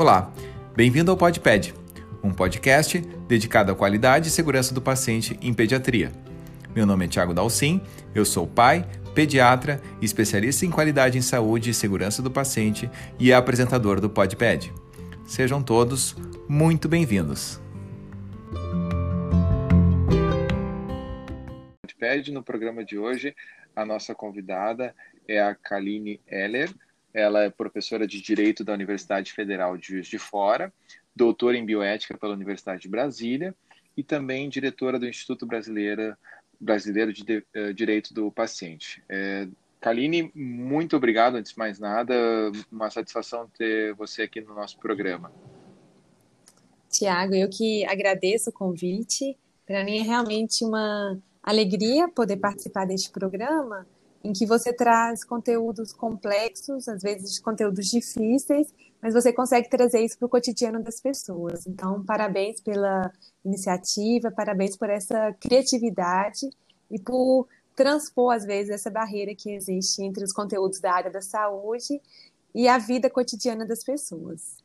Olá, bem-vindo ao PodPed, um podcast dedicado à qualidade e segurança do paciente em pediatria. Meu nome é Tiago Dalcin, eu sou pai, pediatra, especialista em qualidade em saúde e segurança do paciente e apresentador do PodPed. Sejam todos muito bem-vindos. PodPed, no programa de hoje, a nossa convidada é a Kaline Heller, ela é professora de Direito da Universidade Federal de Juiz de Fora, doutora em Bioética pela Universidade de Brasília e também diretora do Instituto Brasileiro, Brasileiro de, de uh, Direito do Paciente. É, Kaline, muito obrigado, antes de mais nada, uma satisfação ter você aqui no nosso programa. Tiago, eu que agradeço o convite. Para mim é realmente uma alegria poder participar deste programa em que você traz conteúdos complexos, às vezes conteúdos difíceis, mas você consegue trazer isso para o cotidiano das pessoas. Então, parabéns pela iniciativa, parabéns por essa criatividade e por transpor, às vezes, essa barreira que existe entre os conteúdos da área da saúde e a vida cotidiana das pessoas.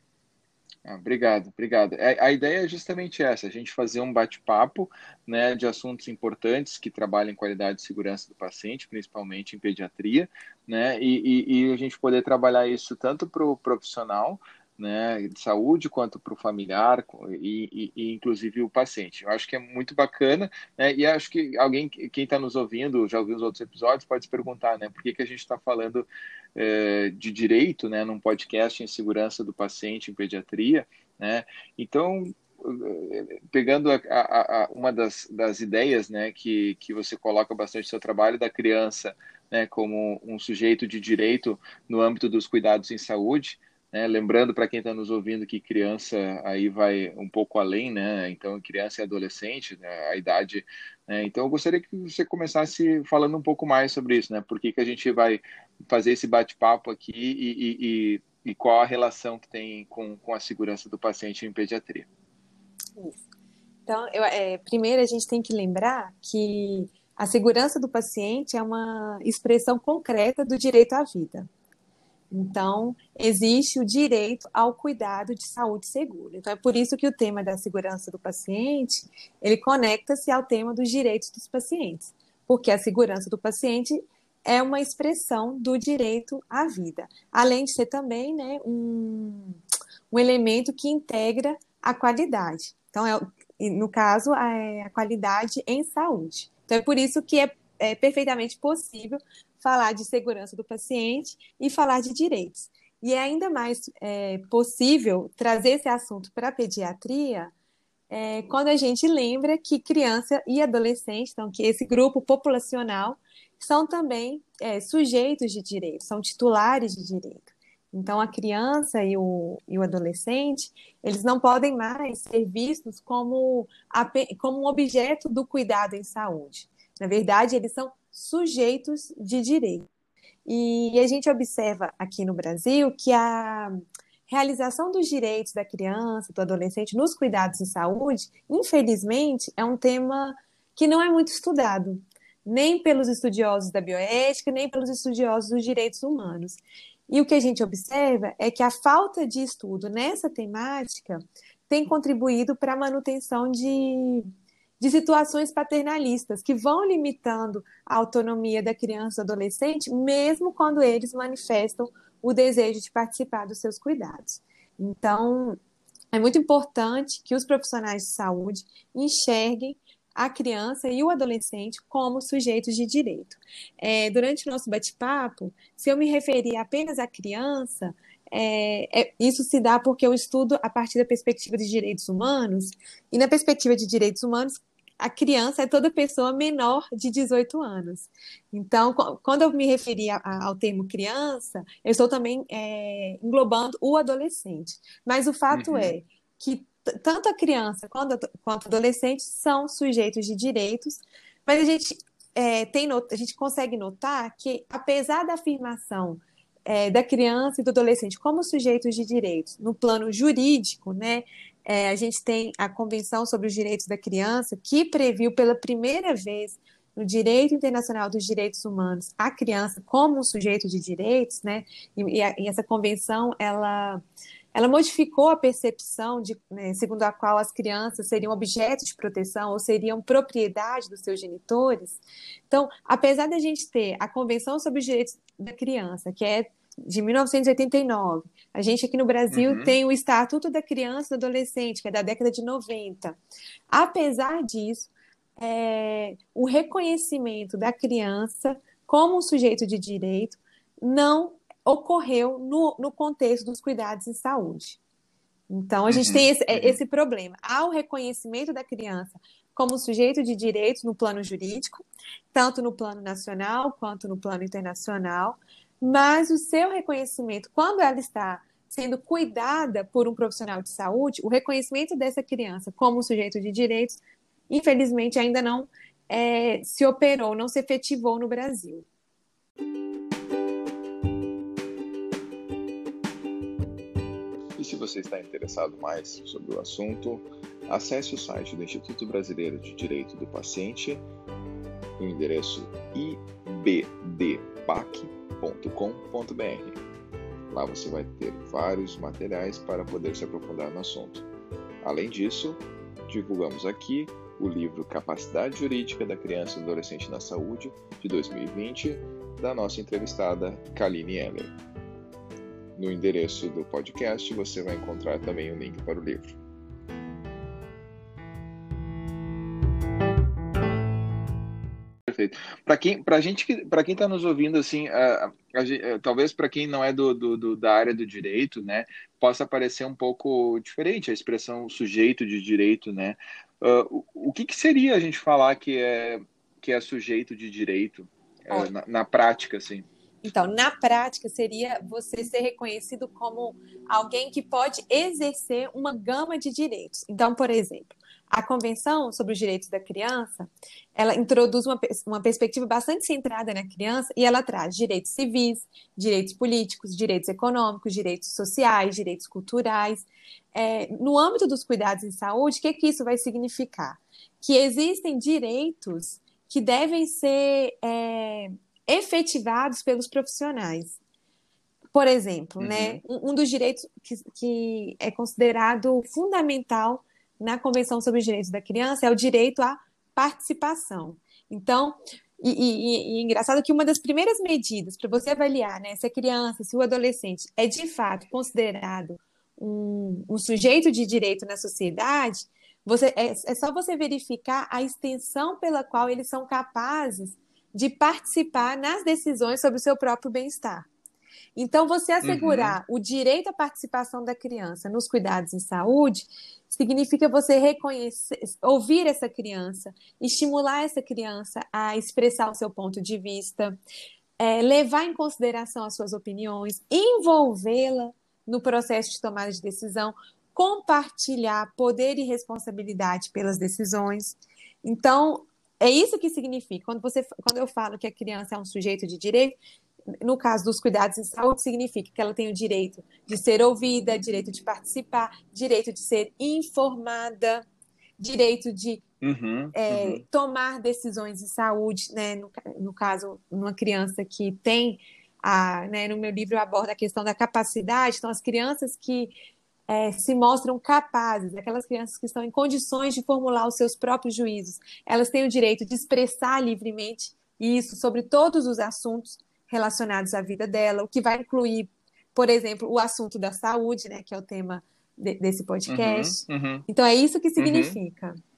Ah, obrigado, obrigado. A, é, a, ideia é justamente essa, a gente fazer um bate-papo né, de assuntos importantes que trabalham em qualidade e segurança do paciente, principalmente em pediatria, né, e, e, e a gente poder trabalhar isso tanto para o profissional né, de saúde quanto para o familiar e, e, e, inclusive o paciente. Eu acho que é muito bacana, né, e acho que alguém, quem está nos ouvindo, já ouviu os outros episódios, pode se perguntar, né, por que, que a gente está falando eh, de direito, né, num podcast em segurança do paciente em pediatria, né, então pegando a, a, a, uma das, das ideias né, que, que você coloca bastante no seu trabalho da criança né, como um sujeito de direito no âmbito dos cuidados em saúde, né? Lembrando para quem está nos ouvindo que criança aí vai um pouco além, né? Então, criança e adolescente, né? a idade. Né? Então, eu gostaria que você começasse falando um pouco mais sobre isso, né? Por que, que a gente vai fazer esse bate-papo aqui e, e, e, e, qual a relação que tem com, com a segurança do paciente em pediatria? Então, eu, é, primeiro a gente tem que lembrar que a segurança do paciente é uma expressão concreta do direito à vida. Então, existe o direito ao cuidado de saúde segura. Então, é por isso que o tema da segurança do paciente, ele conecta-se ao tema dos direitos dos pacientes, porque a segurança do paciente é uma expressão do direito à vida, além de ser também né, um, um elemento que integra a qualidade. Então, é, no caso, a, a qualidade em saúde. Então, é por isso que é, é perfeitamente possível falar de segurança do paciente e falar de direitos. E é ainda mais é, possível trazer esse assunto para a pediatria é, quando a gente lembra que criança e adolescente, então que esse grupo populacional, são também é, sujeitos de direito, são titulares de direito. Então, a criança e o, e o adolescente, eles não podem mais ser vistos como, como um objeto do cuidado em saúde. Na verdade, eles são sujeitos de direito. E a gente observa aqui no Brasil que a realização dos direitos da criança, do adolescente nos cuidados de saúde, infelizmente, é um tema que não é muito estudado, nem pelos estudiosos da bioética, nem pelos estudiosos dos direitos humanos. E o que a gente observa é que a falta de estudo nessa temática tem contribuído para a manutenção de de situações paternalistas que vão limitando a autonomia da criança e do adolescente, mesmo quando eles manifestam o desejo de participar dos seus cuidados. Então, é muito importante que os profissionais de saúde enxerguem a criança e o adolescente como sujeitos de direito. É, durante o nosso bate-papo, se eu me referir apenas à criança, é, é, isso se dá porque eu estudo a partir da perspectiva de direitos humanos, e na perspectiva de direitos humanos, a criança é toda pessoa menor de 18 anos. Então, quando eu me referi a, a, ao termo criança, eu estou também é, englobando o adolescente. Mas o fato uhum. é que tanto a criança quanto, quanto o adolescente são sujeitos de direitos, mas a gente, é, tem, a gente consegue notar que, apesar da afirmação é, da criança e do adolescente como sujeitos de direitos no plano jurídico, né? É, a gente tem a Convenção sobre os Direitos da Criança, que previu pela primeira vez no direito internacional dos direitos humanos a criança como um sujeito de direitos, né? E, e, a, e essa convenção ela ela modificou a percepção de, né, segundo a qual as crianças seriam objetos de proteção ou seriam propriedade dos seus genitores. Então, apesar da gente ter a Convenção sobre os Direitos da Criança, que é de 1989. A gente aqui no Brasil uhum. tem o Estatuto da Criança e do Adolescente, que é da década de 90. Apesar disso, é, o reconhecimento da criança como um sujeito de direito não ocorreu no, no contexto dos cuidados em saúde. Então, a gente uhum. tem esse, é, uhum. esse problema. Há o reconhecimento da criança como sujeito de direitos no plano jurídico, tanto no plano nacional quanto no plano internacional, mas o seu reconhecimento, quando ela está sendo cuidada por um profissional de saúde, o reconhecimento dessa criança como sujeito de direitos, infelizmente, ainda não é, se operou, não se efetivou no Brasil. E se você está interessado mais sobre o assunto, acesse o site do Instituto Brasileiro de Direito do Paciente, no endereço ibdpac.com www.ecoagro.com.br. Lá você vai ter vários materiais para poder se aprofundar no assunto. Além disso, divulgamos aqui o livro Capacidade Jurídica da Criança e do Adolescente na Saúde, de 2020, da nossa entrevistada Kaline Eller. No endereço do podcast você vai encontrar também o link para o livro. Perfeito. Para quem, para gente, para quem está nos ouvindo, assim, a, a, a, talvez para quem não é do, do, do, da área do direito, né, possa parecer um pouco diferente a expressão sujeito de direito, né? Uh, o, o que, que, seria a gente falar que é que é sujeito de direito uh, na, na prática, assim? Então, na prática, seria você ser reconhecido como alguém que pode exercer uma gama de direitos. Então, por exemplo, a Convenção sobre os Direitos da Criança, ela introduz uma, uma perspectiva bastante centrada na criança e ela traz direitos civis, direitos políticos, direitos econômicos, direitos sociais, direitos culturais. É, no âmbito dos cuidados em saúde, o que, que isso vai significar? Que existem direitos que devem ser é, efetivados pelos profissionais. Por exemplo, né, uhum. né, um, um, dos direitos que, que é considerado fundamental na Convenção sobre os Direitos da Criança é o direito à participação. Então, e, e, e, engraçado que uma das primeiras medidas para você avaliar né, se a criança, se o adolescente é de fato considerado um, um sujeito de direito na sociedade, você, é, é só você verificar a extensão pela qual eles são capazes de participar nas decisões sobre o seu próprio bem-estar. Então, você assegurar uhum. o direito à participação da criança nos cuidados em saúde significa você reconhecer, ouvir essa criança, estimular essa criança a expressar o seu ponto de vista, é, levar em consideração as suas opiniões, envolvê-la no processo de tomada de decisão, compartilhar poder e responsabilidade pelas decisões. Então, é isso que significa. Quando, você, quando eu falo que a criança é um sujeito de direito, no caso dos cuidados em saúde, significa que ela tem o direito de ser ouvida, direito de participar, direito de ser informada, direito de uhum, é, uhum. tomar decisões de saúde, né? No, no caso, uma criança que tem a, né, no meu livro eu abordo a questão da capacidade, então as crianças que é, se mostram capazes, aquelas crianças que estão em condições de formular os seus próprios juízos, elas têm o direito de expressar livremente isso sobre todos os assuntos relacionados à vida dela, o que vai incluir, por exemplo, o assunto da saúde, né, que é o tema de, desse podcast. Uhum, uhum. Então é isso que uhum. significa. Uhum.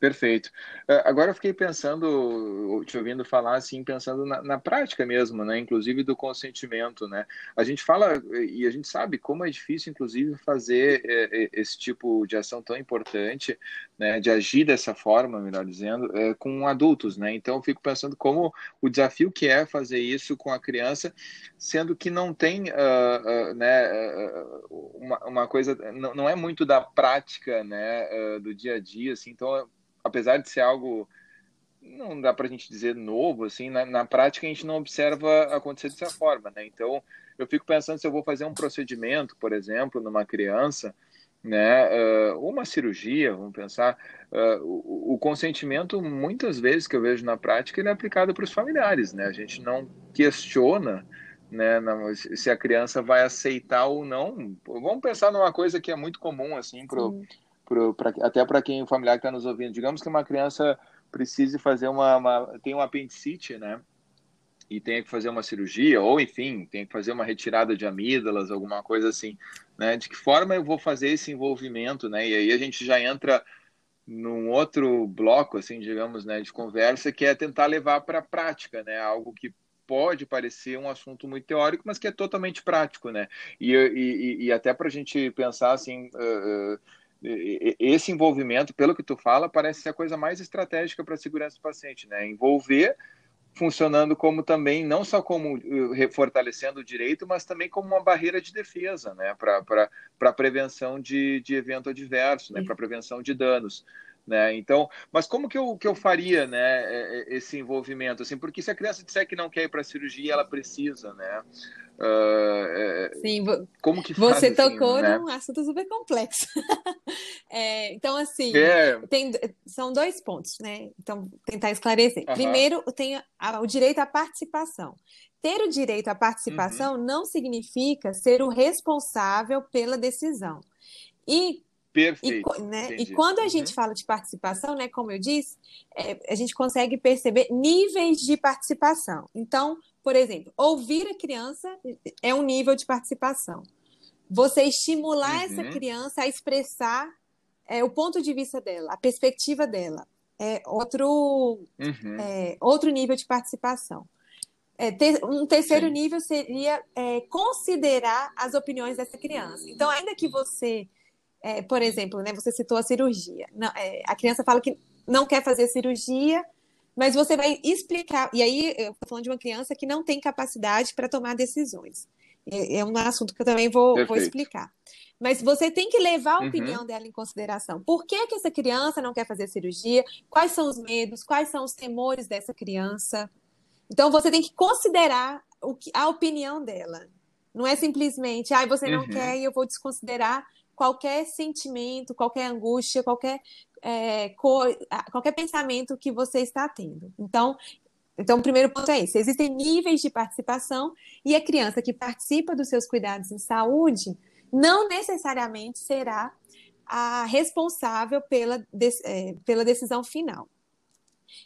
Perfeito. É, agora eu fiquei pensando, te ouvindo falar assim, pensando na, na, prática mesmo, né? Inclusive do consentimento, né? A gente fala e a gente sabe como é difícil, inclusive, fazer é, é, esse tipo de ação tão importante, né? De agir dessa forma, melhor dizendo, é, com adultos, né? Então eu fico pensando como o desafio que é fazer isso com a criança, sendo que não tem, uh, uh, né? Uh, uma, uma, coisa, não, não, é muito da prática, né? do dia a dia, assim. Então apesar de ser algo não dá para a gente dizer novo, assim, na, na, prática a gente não observa acontecer dessa forma, né? Então, eu fico pensando se eu vou fazer um procedimento, por exemplo, numa criança, né, uh, uma cirurgia, vamos pensar, uh, o, o, consentimento, muitas vezes que eu vejo na prática, ele é aplicado para os familiares, né? A gente não questiona né, se a criança vai aceitar ou não. Vamos pensar numa coisa que é muito comum, assim, pro, pro, pra, até para quem familiar que está nos ouvindo. Digamos que uma criança precise fazer uma, uma tem um apendicite, né? E tenha que fazer uma cirurgia, ou enfim, tem que fazer uma retirada de amígdalas, alguma coisa assim, né? De que forma eu vou fazer esse envolvimento, né? E aí a gente já entra num outro bloco, assim, digamos, né, de conversa, que é tentar levar para a prática, né? Algo que pode parecer um assunto muito teórico, mas que é totalmente prático, né? E, e, e até para a gente pensar assim, uh, esse envolvimento, pelo que tu fala, parece ser a coisa mais estratégica para a segurança do paciente, né? Envolver funcionando como também, não só como fortalecendo o direito, mas também como uma barreira de defesa, né? Para prevenção de, de evento adverso, né? Para prevenção de danos. Né? Então, mas como que eu, que eu faria, né, é, é, esse envolvimento, assim, porque se a criança disser que não quer ir para a cirurgia, ela precisa, né? Uh, Sim, como que faz, você assim, tocou né? num assunto super complexo. é, então, assim, é. tem, são dois pontos, né? Então, tentar esclarecer. Uhum. Primeiro, tem o direito à participação. Ter o direito à participação uhum. não significa ser o responsável pela decisão. E Perfeito. E, né, e quando a uhum. gente fala de participação, né, como eu disse, é, a gente consegue perceber níveis de participação. Então, por exemplo, ouvir a criança é um nível de participação. Você estimular uhum. essa criança a expressar é, o ponto de vista dela, a perspectiva dela, é outro, uhum. é, outro nível de participação. É, ter, um terceiro Sim. nível seria é, considerar as opiniões dessa criança. Então, ainda que você é, por exemplo, né, você citou a cirurgia. Não, é, a criança fala que não quer fazer cirurgia, mas você vai explicar. E aí, eu estou falando de uma criança que não tem capacidade para tomar decisões. É, é, um assunto que eu também vou, vou, explicar. Mas você tem que levar a uhum. opinião uhum. dela em consideração. Por que, que essa criança não quer fazer cirurgia? Quais são os medos? Quais são os temores dessa criança? Então, você tem que considerar o que, a opinião dela. Não é simplesmente, ah, você não uhum. quer e eu vou desconsiderar qualquer sentimento, qualquer angústia, qualquer, é, cor, qualquer pensamento que você está tendo. Então, então, o primeiro ponto é esse: existem níveis de participação e a criança que participa dos seus cuidados em saúde não necessariamente será a responsável pela, é, pela decisão final.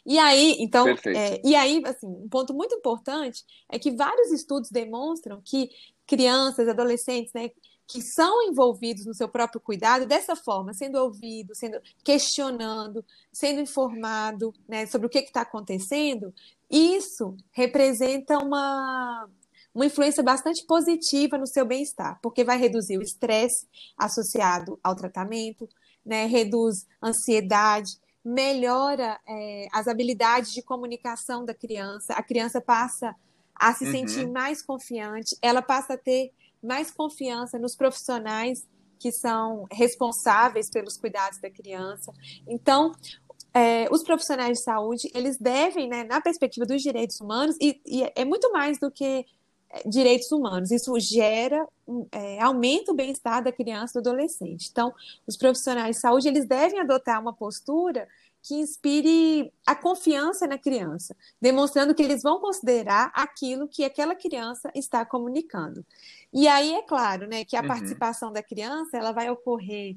E aí, então, é, e aí, assim, um ponto muito importante é que vários estudos demonstram que crianças, adolescentes, né, que são envolvidos no seu próprio cuidado dessa forma, sendo ouvido, sendo questionando, sendo informado né, sobre o que está acontecendo, isso representa uma, uma influência bastante positiva no seu bem-estar, porque vai reduzir o estresse associado ao tratamento, né, reduz ansiedade, melhora é, as habilidades de comunicação da criança, a criança passa a se uhum. sentir mais confiante, ela passa a ter mais confiança nos profissionais que são responsáveis pelos cuidados da criança. Então, é, os profissionais de saúde, eles devem, né, na perspectiva dos direitos humanos, e, e é muito mais do que é, direitos humanos, isso gera, é, aumenta o bem-estar da criança e do adolescente. Então, os profissionais de saúde, eles devem adotar uma postura que inspire a confiança na criança, demonstrando que eles vão considerar aquilo que aquela criança está comunicando. E aí é claro, né, que a uhum. participação da criança ela vai ocorrer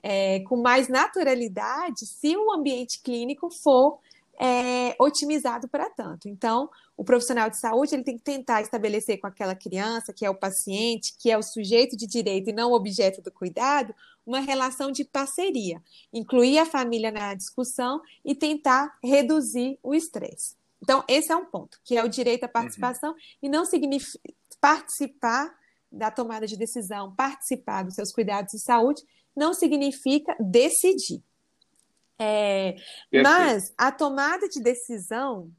é, com mais naturalidade se o ambiente clínico for é, otimizado para tanto. Então, o profissional de saúde ele tem que tentar estabelecer com aquela criança, que é o paciente, que é o sujeito de direito e não o objeto do cuidado, uma relação de parceria, incluir a família na discussão e tentar reduzir o estresse. Então, esse é um ponto, que é o direito à participação, uhum. e não significa participar da tomada de decisão, participar dos seus cuidados de saúde, não significa decidir. É, mas a tomada de decisão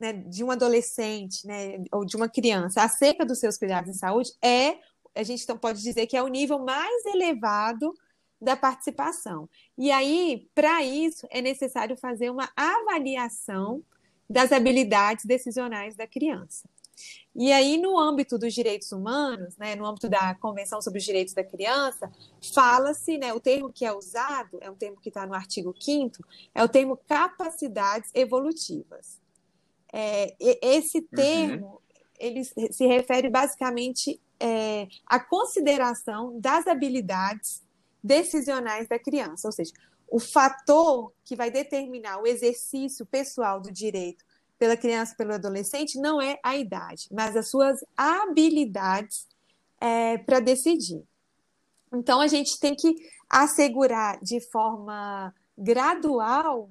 né, de um adolescente né, ou de uma criança acerca dos seus cuidados de saúde é, a gente então pode dizer que é o nível mais elevado da participação. E aí, para isso, é necessário fazer uma avaliação das habilidades decisionais da criança. E aí, no âmbito dos direitos humanos, né, no âmbito da Convenção sobre os Direitos da Criança, fala-se, né, o termo que é usado, é um termo que está no artigo 5 é o termo capacidades evolutivas. É, esse uhum. termo, uhum. ele se refere basicamente é, à consideração das habilidades decisionais da criança, ou seja, o fator que vai determinar o exercício pessoal do direito pela criança pelo adolescente não é a idade, mas as suas habilidades é, para decidir. Então, a gente tem que assegurar de forma gradual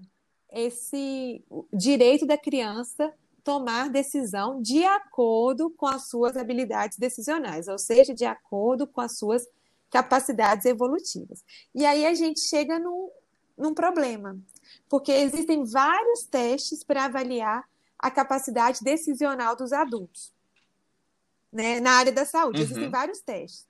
esse direito da criança tomar decisão de acordo com as suas habilidades decisionais, ou seja, de acordo com as suas capacidades evolutivas. E aí a gente chega num, num problema, porque existem vários testes para avaliar a capacidade decisional dos adultos. Né? Na área da saúde, uhum. existem vários testes.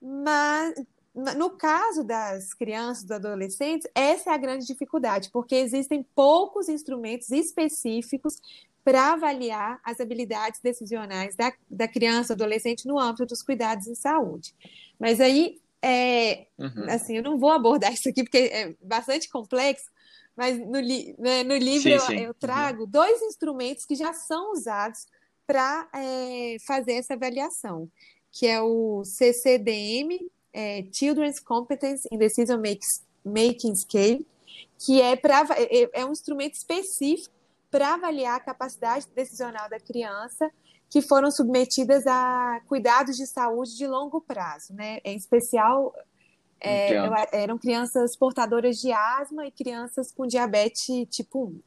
Mas, no caso das crianças, dos adolescentes, essa é a grande dificuldade, porque existem poucos instrumentos específicos para avaliar as habilidades decisionais da, da criança, adolescente, no âmbito dos cuidados em saúde. Mas aí, é, uhum. assim, eu não vou abordar isso aqui porque é bastante complexo, mas no, li, né, no livro sim, sim. Eu, eu, trago uhum. dois instrumentos que já são usados para é, fazer essa avaliação, que é o CCDM, é, Children's Competence in Decision Making Scale, que é, pra, é, é um instrumento específico para avaliar a capacidade decisional da criança que foram submetidas a cuidados de saúde de longo prazo, né? Em especial, é, eram crianças portadoras de asma e crianças com diabetes tipo 1.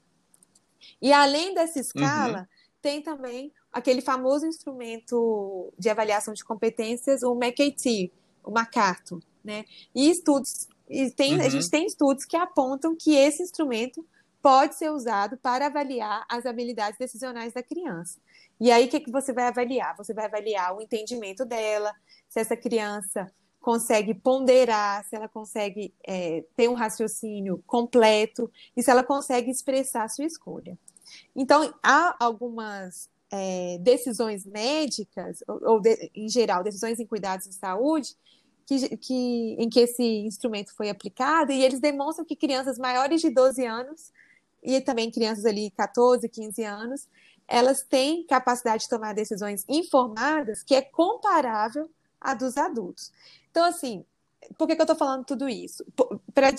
E além dessa escala, uhum. tem também aquele famoso instrumento de avaliação de competências, o McAT, o MacArthur, né? E estudos, e tem, uhum. a gente tem estudos que apontam que esse instrumento pode ser usado para avaliar as habilidades decisionais da criança. E aí, o que, que você vai avaliar? Você vai avaliar o entendimento dela, se essa criança consegue ponderar, se ela consegue é, ter um raciocínio completo e se ela consegue expressar a sua escolha. Então, há algumas é, decisões médicas, ou, ou de, em geral, decisões em cuidados de saúde, que, que, em que esse instrumento foi aplicado, e eles demonstram que crianças maiores de 12 anos e também crianças ali 14, 15 anos, elas têm capacidade de tomar decisões informadas que é comparável à dos adultos. Então, assim, por que, que eu estou falando tudo isso? Para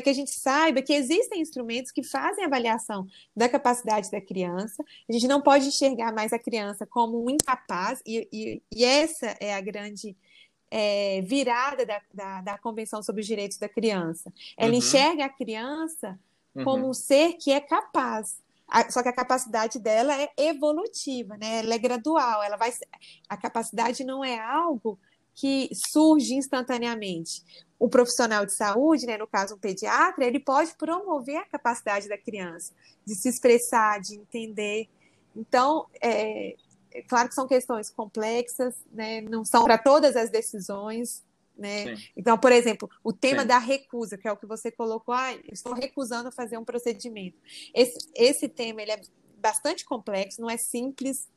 que a gente saiba que existem instrumentos que fazem avaliação da capacidade da criança. A gente não pode enxergar mais a criança como um incapaz, e, e, e essa é a grande é, virada da, da, da, Convenção sobre os Direitos da Criança. Ela uhum. enxerga a criança uhum. como um ser que é capaz. Só que a capacidade dela é evolutiva, né? Ela é gradual. Ela vai. A capacidade não é algo que surge instantaneamente. O profissional de saúde, né, no caso um pediatra, ele pode promover a capacidade da criança de se expressar, de entender. Então, é, é claro que são questões complexas, né, não são para todas as decisões, né? Então, por exemplo, o tema Sim. da recusa, que é o que você colocou, ah, estou recusando fazer um procedimento. Esse, esse tema ele é bastante complexo, não é simples,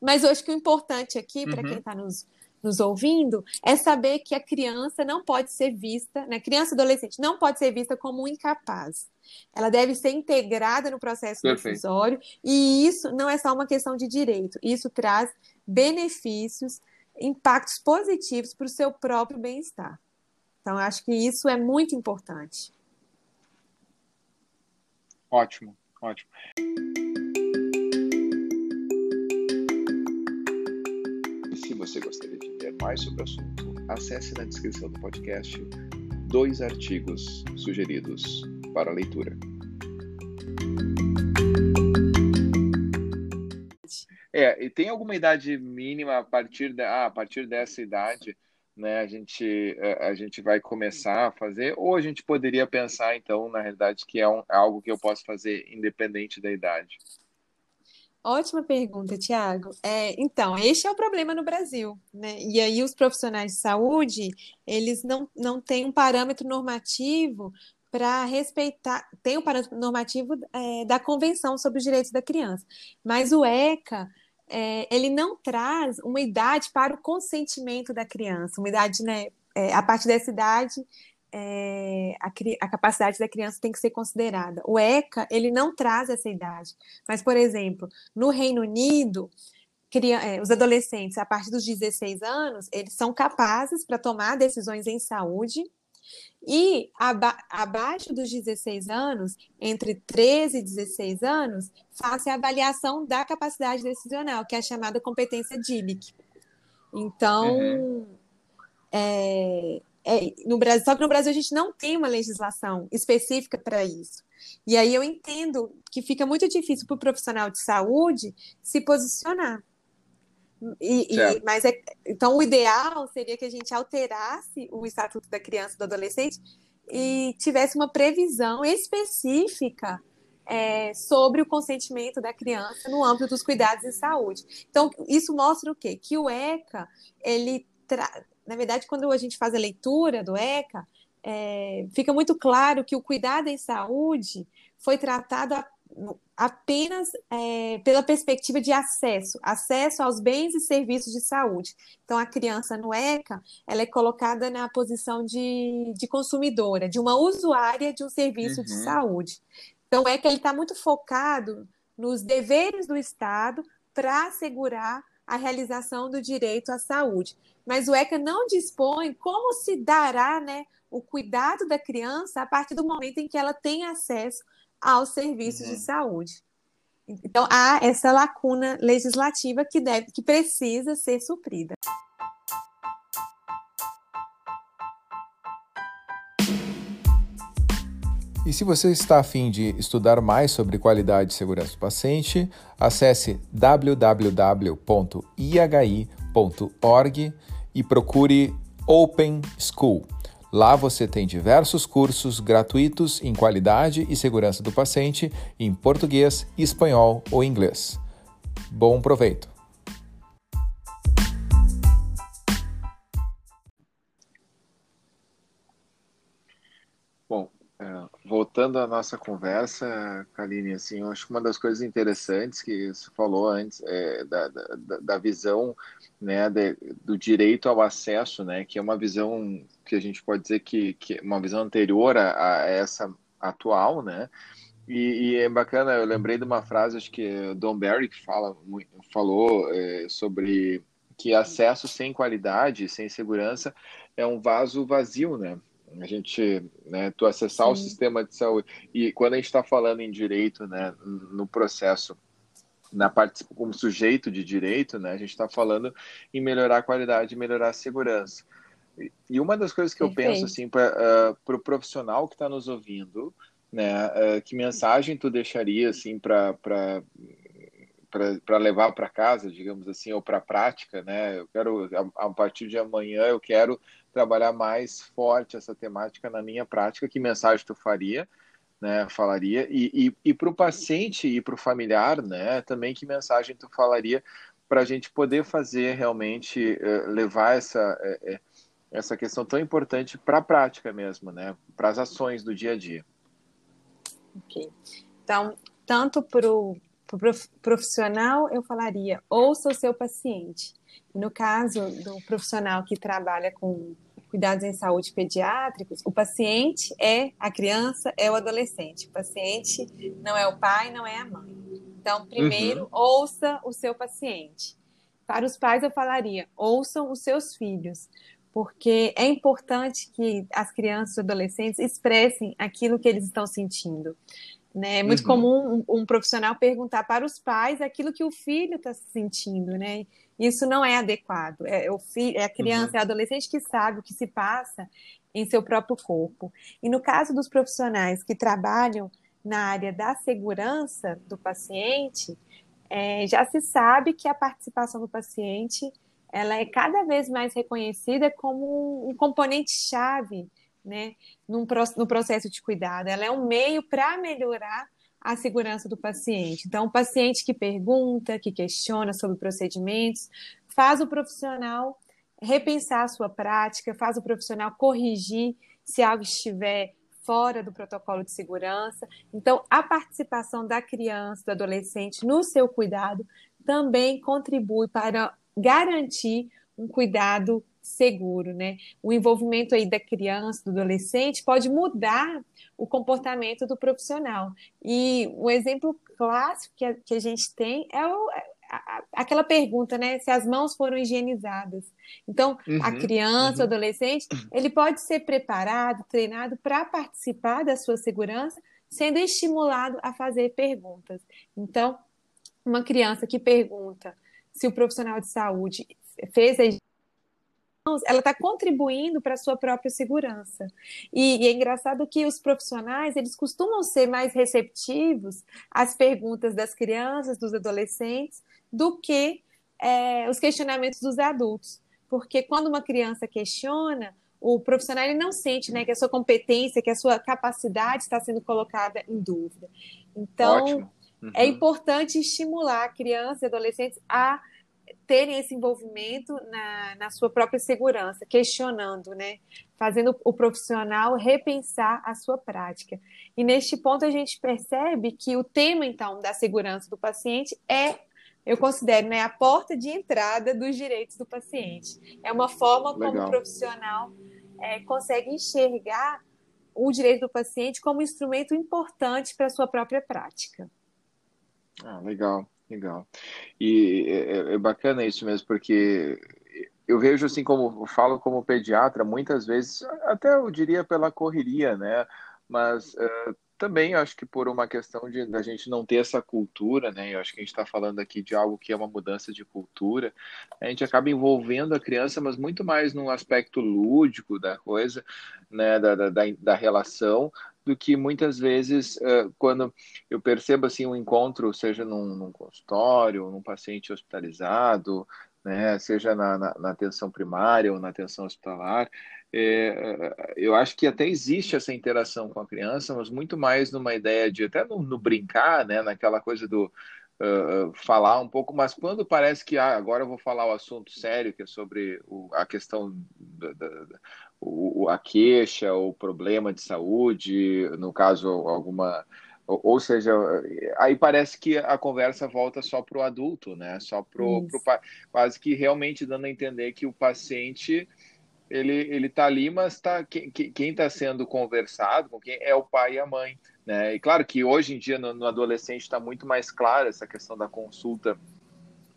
mas eu acho que o importante aqui, para uhum. quem está nos, nos ouvindo, é saber que a criança não pode ser vista, né? criança e adolescente não pode ser vista como incapaz. Ela deve ser integrada no processo decisório, e isso não é só uma questão de direito, isso traz benefícios impactos positivos para o seu próprio bem-estar. Então, acho que isso é muito importante. Ótimo, ótimo. Se você gostaria de ler mais sobre o assunto, acesse na descrição do podcast dois artigos sugeridos para leitura. É, e tem alguma idade mínima a partir, de, ah, a partir dessa idade, né, a gente, a gente vai começar a fazer, ou a gente poderia pensar, então, na realidade, que é um, é algo que eu posso fazer independente da idade? Ótima pergunta, Tiago. É, então, este é o problema no Brasil, né? E aí os profissionais de saúde, eles não, não têm um parâmetro normativo para respeitar, tem o parâmetro normativo é, da Convenção sobre os Direitos da Criança, mas o ECA é, ele não traz uma idade para o consentimento da criança, uma idade, né, é, a partir dessa idade, é, a, a, capacidade da criança tem que ser considerada. O ECA, ele não traz essa idade. Mas, por exemplo, no Reino Unido, é, os adolescentes, a partir dos 16 anos, eles são capazes para tomar decisões em saúde e aba abaixo dos 16 anos, entre 13 e 16 anos, faça a avaliação da capacidade decisional, que é a chamada competência DILIC. Então, uhum. é, é, no Brasil, só que no Brasil a gente não tem uma legislação específica para isso. E aí eu entendo que fica muito difícil para o profissional de saúde se posicionar. E, e, mas é, então o ideal seria que a gente alterasse o Estatuto da Criança e do Adolescente e tivesse uma previsão específica é, sobre o consentimento da criança no âmbito dos cuidados em saúde. Então, isso mostra o quê? Que o ECA, ele na verdade, quando a gente faz a leitura do ECA, é, fica muito claro que o cuidado em saúde foi tratado apenas é, pela perspectiva de acesso, acesso aos bens e serviços de saúde. Então, a criança no ECA, ela é colocada na posição de, de consumidora, de uma usuária de um serviço uhum. de saúde. Então, o ECA está muito focado nos deveres do Estado para assegurar a realização do direito à saúde. Mas o ECA não dispõe como se dará né, o cuidado da criança a partir do momento em que ela tem acesso aos serviços uhum. de saúde. Então há essa lacuna legislativa que deve, que precisa ser suprida. E se você está afim de estudar mais sobre qualidade e segurança do paciente, acesse www.ihi.org e procure Open School. Lá você tem diversos cursos gratuitos em qualidade e segurança do paciente em português, espanhol ou inglês. Bom proveito! Voltando à nossa conversa, Kaline, assim, eu acho que uma das coisas interessantes que você falou antes é da, da, da visão né, de, do direito ao acesso, né, que é uma visão que a gente pode dizer que, que é uma visão anterior a, a essa atual, né, e, e, é bacana, eu lembrei de uma frase, acho que Don Barry que fala, falou é, sobre que acesso sem qualidade, sem segurança, é um vaso vazio, né, a gente, né, tu acessar Sim. o sistema de saúde, e quando a gente está falando em direito, né, no processo na parte como sujeito de direito, né, a gente está falando em melhorar a qualidade, melhorar a segurança. E uma das coisas que Perfeito. eu penso assim para uh, o pro profissional que está nos ouvindo, né, uh, que mensagem tu deixaria assim para para levar para casa, digamos assim, ou para a prática, né? Eu quero a, a, partir de amanhã eu quero trabalhar mais forte essa temática na minha prática. Que mensagem tu faria? né, falaria e, e, e para o paciente e para o familiar, né, também que mensagem tu falaria para a gente poder fazer realmente uh, levar essa uh, essa questão tão importante para a prática mesmo, né, para as ações do dia a dia. Ok. Então, tanto para o profissional, eu falaria ouça o seu paciente. No caso do profissional que trabalha com cuidados em saúde pediátricos, o paciente é a criança, é o adolescente. O paciente não é o pai, não é a mãe. Então, primeiro, uhum. ouça o seu paciente. Para os pais, eu falaria: ouçam os seus filhos, porque é importante que as crianças e adolescentes expressem aquilo que eles estão sentindo. Né? É muito uhum. comum um, um, profissional perguntar para os pais aquilo que o filho está sentindo, né? Isso não é adequado. É, o filho, é a criança, uhum. é a adolescente que sabe o que se passa em seu próprio corpo. E no caso dos profissionais que trabalham na área da segurança do paciente, é, já se sabe que a participação do paciente ela é cada vez mais reconhecida como um componente chave né, num, no processo de cuidado. Ela é um meio para melhorar a segurança do paciente. Então, o paciente que pergunta, que questiona sobre procedimentos, faz o profissional repensar a sua prática, faz o profissional corrigir se algo estiver fora do protocolo de segurança. Então, a participação da criança, do adolescente no seu cuidado também contribui para garantir um cuidado seguro, né? O envolvimento aí da criança, do adolescente, pode mudar o comportamento do profissional. E um exemplo clássico que a, que a gente tem é o, a, aquela pergunta, né? Se as mãos foram higienizadas. Então, uhum, a criança, uhum. o adolescente, ele pode ser preparado, treinado para participar da sua segurança, sendo estimulado a fazer perguntas. Então, uma criança que pergunta se o profissional de saúde fez a ela está contribuindo para a sua própria segurança. E, e, é engraçado que os profissionais, eles costumam ser mais receptivos às perguntas das crianças, dos adolescentes, do que é, os questionamentos dos adultos. Porque quando uma criança questiona, o profissional ele não sente né, que a sua competência, que a sua capacidade está sendo colocada em dúvida. Então, uhum. é importante estimular crianças e adolescentes a terem esse envolvimento na, na sua própria segurança, questionando, né? Fazendo o profissional repensar a sua prática. E neste ponto a gente percebe que o tema, então, da segurança do paciente é eu considero né, a porta de entrada dos direitos do paciente. É uma forma Legal. como o profissional é, consegue enxergar o direito do paciente como instrumento importante para a sua própria prática. Ah, legal. Legal. E é, é, é, bacana isso mesmo, porque eu vejo assim como falo como pediatra, muitas vezes, até eu diria pela correria, né? Mas uh, também acho que por uma questão de da gente não ter essa cultura, né? Eu acho que a gente está falando aqui de algo que é uma mudança de cultura. A gente acaba envolvendo a criança, mas muito mais num aspecto lúdico da coisa, né? Da, da, da relação, do que muitas vezes quando eu percebo assim um encontro, seja num, num consultório, num paciente hospitalizado, né, seja na, na, na, atenção primária ou na atenção hospitalar, é, eu acho que até existe essa interação com a criança, mas muito mais numa ideia de até no, no brincar, né, naquela coisa do uh, falar um pouco, mas quando parece que ah, agora eu vou falar o assunto sério, que é sobre o, a questão da, da, o, a queixa, o problema de saúde, no caso, alguma. Ou, ou seja, aí parece que a conversa volta só para o adulto, né? Só para o quase que realmente dando a entender que o paciente ele ele está ali, mas tá quem está sendo conversado com quem é o pai e a mãe, né? E claro que hoje em dia no, no adolescente está muito mais clara essa questão da consulta,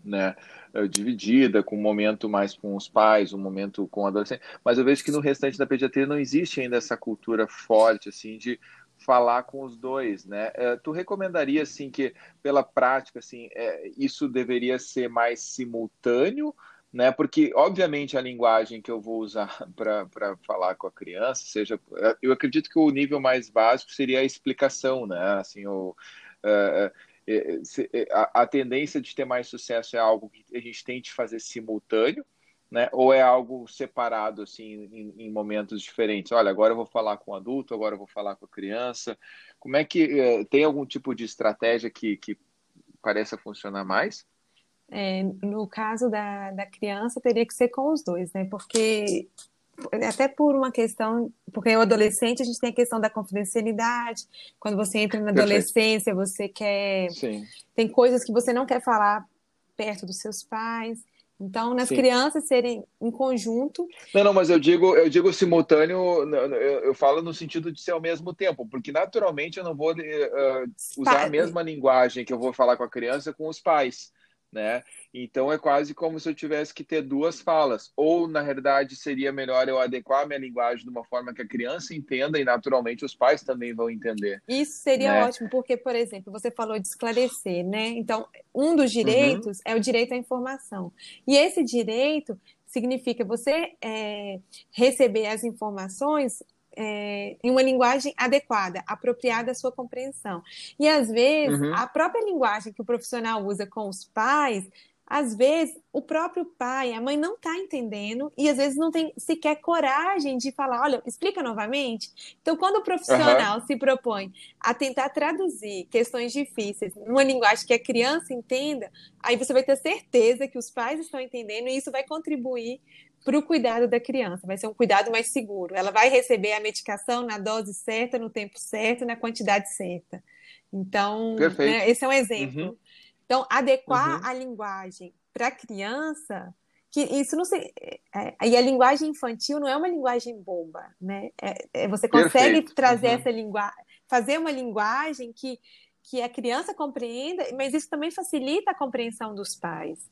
né? Eh, dividida, com um momento mais com os pais, um momento com o adolescente. Mas eu vejo que no restante da pediatria não existe ainda essa cultura forte, assim, de falar com os dois, né? Uh, tu recomendaria, assim, que pela prática, assim, é, isso deveria ser mais simultâneo, né? Porque, obviamente, a linguagem que eu vou usar para falar com a criança, seja, eu acredito que o nível mais básico seria a explicação, né? Assim, o, uh, é, é, a, tendência de ter mais sucesso é algo que a gente tente fazer simultâneo, né? Ou é algo separado, assim, em, em momentos diferentes? Olha, agora eu vou falar com o adulto, agora eu vou falar com a criança. Como é que tem algum tipo de estratégia que, que pareça funcionar mais? É, no caso da, da criança, teria que ser com os dois, né? Porque até por uma questão, porque o adolescente a gente tem a questão da confidencialidade. Quando você entra na adolescência, você quer. Sim. Tem coisas que você não quer falar perto dos seus pais. Então, nas Sim. crianças serem em conjunto. Não, não, mas eu digo, eu digo simultâneo, eu, eu falo no sentido de ser ao mesmo tempo, porque naturalmente eu não vou uh, usar a mesma linguagem que eu vou falar com a criança com os pais né? Então é quase como se eu tivesse que ter duas falas. Ou, na realidade, seria melhor eu adequar a minha linguagem de uma forma que a criança entenda e, naturalmente, os pais também vão entender. Isso seria né? ótimo, porque, por exemplo, você falou de esclarecer, né? Então, um dos direitos uhum. é o direito à informação. E esse direito significa você é, receber as informações é, em uma linguagem adequada, apropriada à sua compreensão. E às vezes, uhum. a própria linguagem que o profissional usa com os pais, às vezes o próprio pai, a mãe não está entendendo e às vezes não tem sequer coragem de falar, olha, explica novamente. Então, quando o profissional uhum. se propõe a tentar traduzir questões difíceis numa linguagem que a criança entenda, aí você vai ter certeza que os pais estão entendendo e isso vai contribuir para o cuidado da criança, vai ser um cuidado mais seguro. Ela vai receber a medicação na dose certa, no tempo certo, na quantidade certa. Então, né, esse é um exemplo. Uhum. Então, adequar uhum. a linguagem para a criança que isso não se. É, e a linguagem infantil não é uma linguagem boba, né? É, é, você consegue Perfeito. trazer uhum. essa linguagem, fazer uma linguagem que, que a criança compreenda, mas isso também facilita a compreensão dos pais.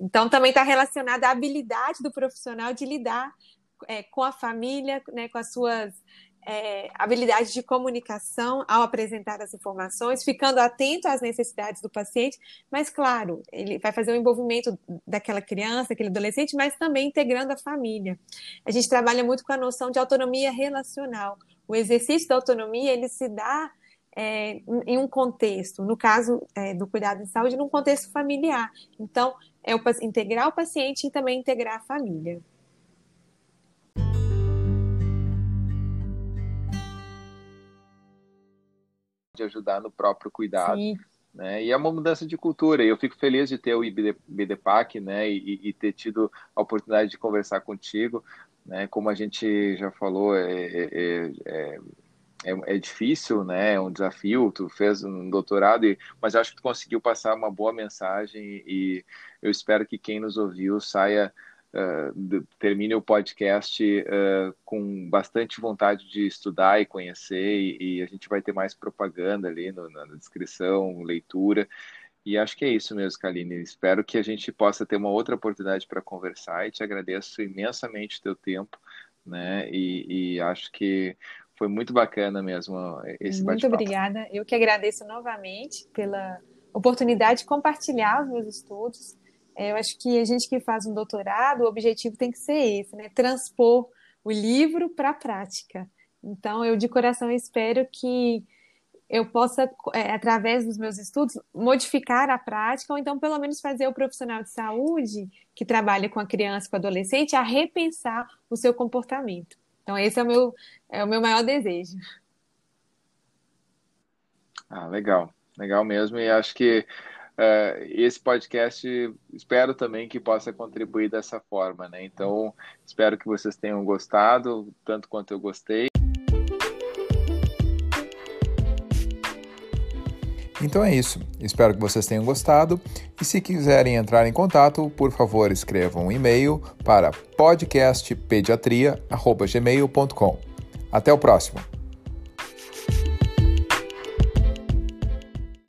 Então, também está relacionada à habilidade do profissional de lidar é, com a família, né, com as suas é, habilidade de comunicação ao apresentar as informações, ficando atento às necessidades do paciente, mas claro, ele vai fazer o envolvimento daquela criança, daquele adolescente, mas também integrando a família. A gente trabalha muito com a noção de autonomia relacional. O exercício da autonomia ele se dá é, em um contexto, no caso é, do cuidado em saúde, num contexto familiar. Então, é o, integrar o paciente e também integrar a família. de ajudar no próprio cuidado. Sim. Né? E é uma mudança de cultura. Eu fico feliz de ter o IBDPAC né? E, e, ter tido a oportunidade de conversar contigo. Né? Como a gente já falou, é, é, é, é, é difícil, né? é um desafio. Tu fez um doutorado, e, mas acho que tu conseguiu passar uma boa mensagem. E eu espero que quem nos ouviu saia uh, termine o podcast uh, com bastante vontade de estudar e conhecer, e, e, a gente vai ter mais propaganda ali no, na descrição, leitura. E acho que é isso mesmo, Kaline. Espero que a gente possa ter uma outra oportunidade para conversar e te agradeço imensamente o teu tempo, né? E, e acho que foi muito bacana mesmo esse Muito obrigada. Eu que agradeço novamente pela oportunidade de compartilhar os meus estudos é, eu acho que a gente que faz um doutorado, o objetivo tem que ser esse, né? Transpor o livro para a prática. Então, eu de coração espero que eu possa, é, através dos meus estudos, modificar a prática, ou então, pelo menos, fazer o profissional de saúde que trabalha com a criança, com o adolescente, a repensar o seu comportamento. Então, esse é o meu, é o meu maior desejo. Ah, legal, legal mesmo. E acho que uh, esse podcast espero também que possa contribuir dessa forma, né? Então, espero que vocês tenham gostado, tanto quanto eu gostei. Então é isso. Espero que vocês tenham gostado. E se quiserem entrar em contato, por favor, escrevam um e-mail para podcastpediatria.gmail.com. Até o próximo!